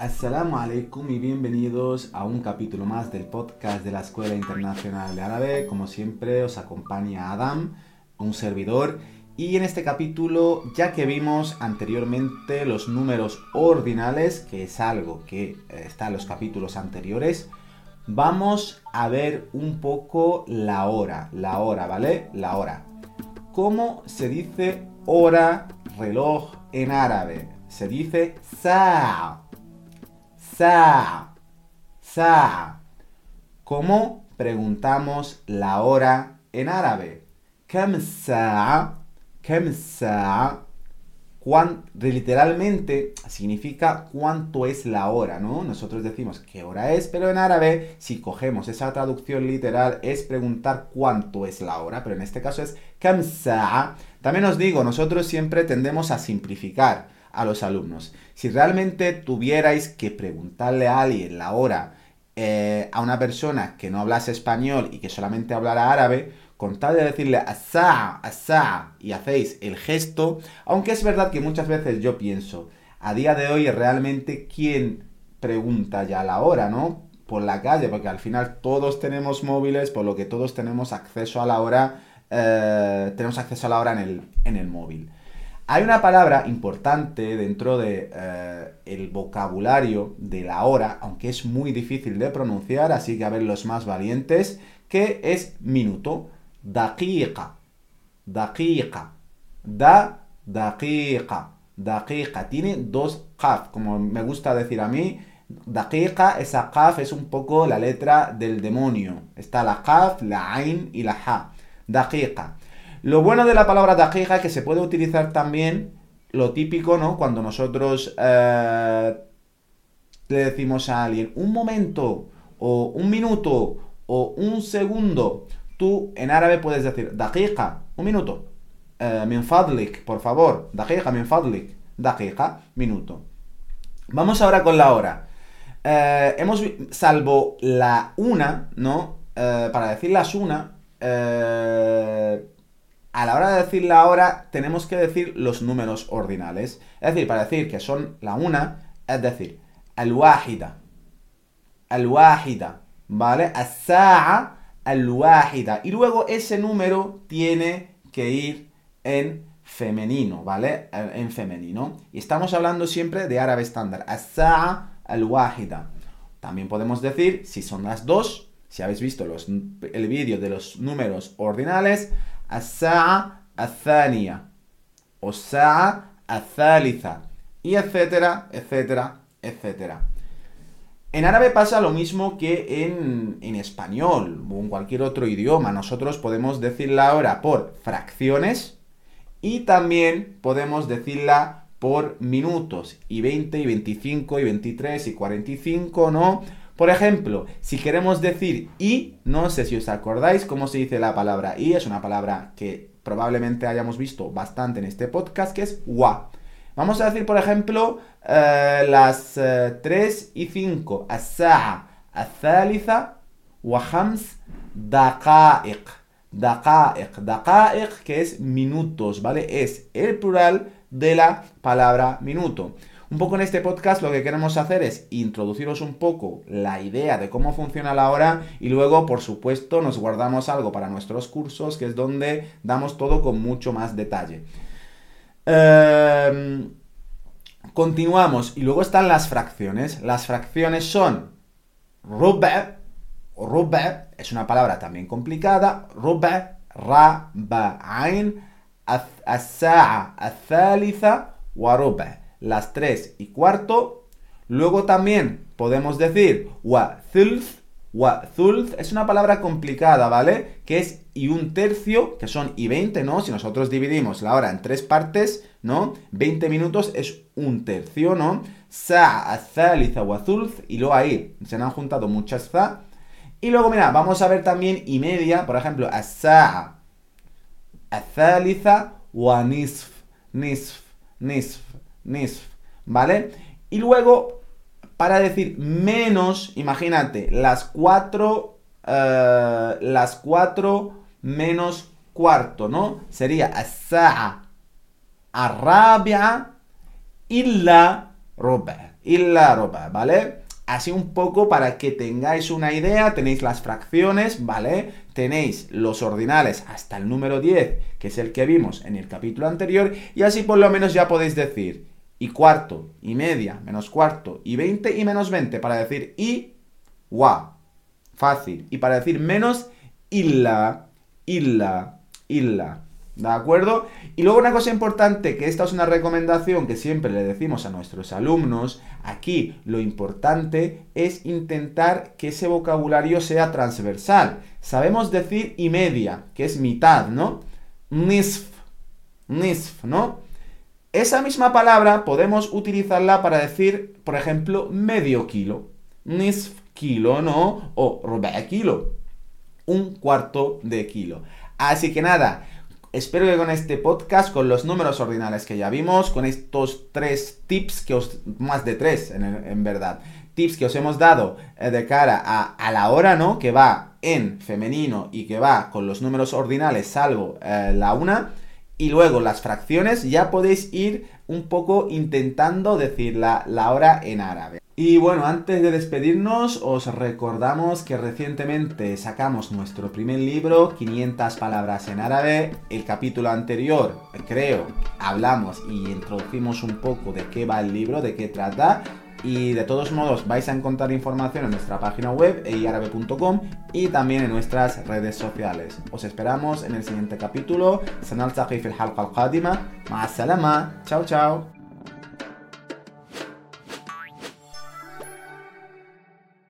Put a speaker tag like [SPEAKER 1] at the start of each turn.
[SPEAKER 1] Assalamu alaikum y bienvenidos a un capítulo más del podcast de la Escuela Internacional de Árabe. Como siempre os acompaña Adam, un servidor. Y en este capítulo, ya que vimos anteriormente los números ordinales, que es algo que eh, está en los capítulos anteriores, vamos a ver un poco la hora, la hora, ¿vale? La hora. ¿Cómo se dice hora, reloj en árabe? Se dice sa' Sa. Sa. ¿Cómo preguntamos la hora en árabe? Kam sa. Kam sa. Literalmente significa cuánto es la hora, ¿no? Nosotros decimos qué hora es, pero en árabe, si cogemos esa traducción literal, es preguntar cuánto es la hora, pero en este caso es kam sa. También os digo, nosotros siempre tendemos a simplificar a los alumnos. Si realmente tuvierais que preguntarle a alguien la hora eh, a una persona que no hablase español y que solamente hablara árabe, con tal de decirle asa, asa y hacéis el gesto, aunque es verdad que muchas veces yo pienso, a día de hoy realmente quién pregunta ya la hora, ¿no? Por la calle, porque al final todos tenemos móviles, por lo que todos tenemos acceso a la hora, eh, tenemos acceso a la hora en el, en el móvil. Hay una palabra importante dentro del de, eh, vocabulario de la hora, aunque es muy difícil de pronunciar, así que a ver los más valientes, que es minuto. Daqiqa. Daqiqa. Da, daqiqa. Daqiqa. Tiene dos qaf, como me gusta decir a mí. Daqiqa, esa qaf es un poco la letra del demonio. Está la qaf, la ain y la ha. Daqiqa. Lo bueno de la palabra daqiqa es que se puede utilizar también lo típico, ¿no? Cuando nosotros eh, le decimos a alguien un momento, o un minuto, o un segundo. Tú en árabe puedes decir daqiqa, un minuto. Eh, min fadlik, por favor. Daqiqa, min fadlik. Minuto. Vamos ahora con la hora. Eh, hemos, salvo la una, ¿no? para decir las una, a la hora de decir la hora tenemos que decir los números ordinales. Es decir, para decir que son la una, es decir, al-wahida, al-wahida, ¿vale? As-sa'a, al-wahida. Y luego ese número tiene que ir en femenino, ¿vale? En femenino. Y estamos hablando siempre de árabe estándar. As-sa'a, al-wahida. También podemos decir, si son las dos, si habéis visto el vídeo de los números ordinales, الساعة الثانية والساعة الثالثة y etcétera, etcétera, etcétera. En árabe pasa lo mismo que en, en, español o en cualquier otro idioma. Nosotros podemos decir la hora por fracciones y también podemos decirla por minutos. Y 20, y 25, y 23, y 45, ¿no? Por ejemplo, si queremos decir y, no sé si os acordáis cómo se dice la palabra y, es una palabra que probablemente hayamos visto bastante en este podcast, que es wa. Vamos a decir, por ejemplo, eh, las 3 eh, y 5, as-sa'a, al-thalitha, wa hams, daqa'iq. Daqa'iq, daqa'iq, que es minutos, ¿vale? Es el plural de la palabra minuto. Un poco en este podcast lo que queremos hacer es introduciros un poco la idea de cómo funciona la hora y luego, por supuesto, nos guardamos algo para nuestros cursos, que es donde damos todo con mucho más detalle. Em, continuamos y luego están las fracciones. Las fracciones son rubbe, rubbe, es una palabra también complicada, rubbe, ra, ba, ain, as-sa'a, al-thalitha, wa las 3 y cuarto. Luego también podemos decir wa thulth. Es una palabra complicada, ¿vale? Que es y un tercio, que son y 20, ¿no? Si nosotros dividimos la hora en tres partes, ¿no? 20 minutos es un tercio, ¿no? Sa, thalitha wa thulth. Y luego ahí se han juntado muchas za. Y luego, mira, vamos a ver también y media, por ejemplo, as-sa'a, thalitha wa nisf, nisf, nisf. Nisf, ¿vale? Y luego, para decir menos, imagínate, las cuatro, eh, las cuatro menos cuarto, ¿no? Sería as-sa'a arrabia illa ruba. illa roba, ¿vale? Así un poco para que tengáis una idea, tenéis las fracciones, ¿vale? Tenéis los ordinales hasta el número 10, que es el que vimos en el capítulo anterior, y así por lo menos ya podéis decir y cuarto, y media, menos cuarto, y 20 y menos 20, para decir y, wa. Fácil. Y para decir menos, illa, illa, illa. ¿De acuerdo? Y luego una cosa importante, que esta es una recomendación que siempre le decimos a nuestros alumnos, aquí lo importante es intentar que ese vocabulario sea transversal. Sabemos decir y media, que es mitad, ¿no? Nisf, nisf, ¿no? Esa misma palabra podemos utilizarla para decir, por ejemplo, medio kilo. Nisf kilo, ¿no? O roba kilo. Un cuarto de kilo. Así que nada, Espero que con este podcast, con los números ordinales que ya vimos, con estos tres tips que os, más de tres en, verdad, tips que os hemos dado eh, de cara a, la hora, ¿no? Que va en femenino y que va con los números ordinales, salvo eh, la una, y luego las fracciones, ya podéis ir un poco intentando decir la, la hora en árabe. Y bueno, antes de despedirnos, os recordamos que recientemente sacamos nuestro primer libro, 500 palabras en árabe. El capítulo anterior, creo, hablamos y introducimos un poco de qué va el libro, de qué trata. Y de todos modos vais a encontrar información en nuestra página web eiarabe.com y también en nuestras redes sociales. Os esperamos en el siguiente capítulo. Sanal fil halqa al-qadima. salama. Chao, chao.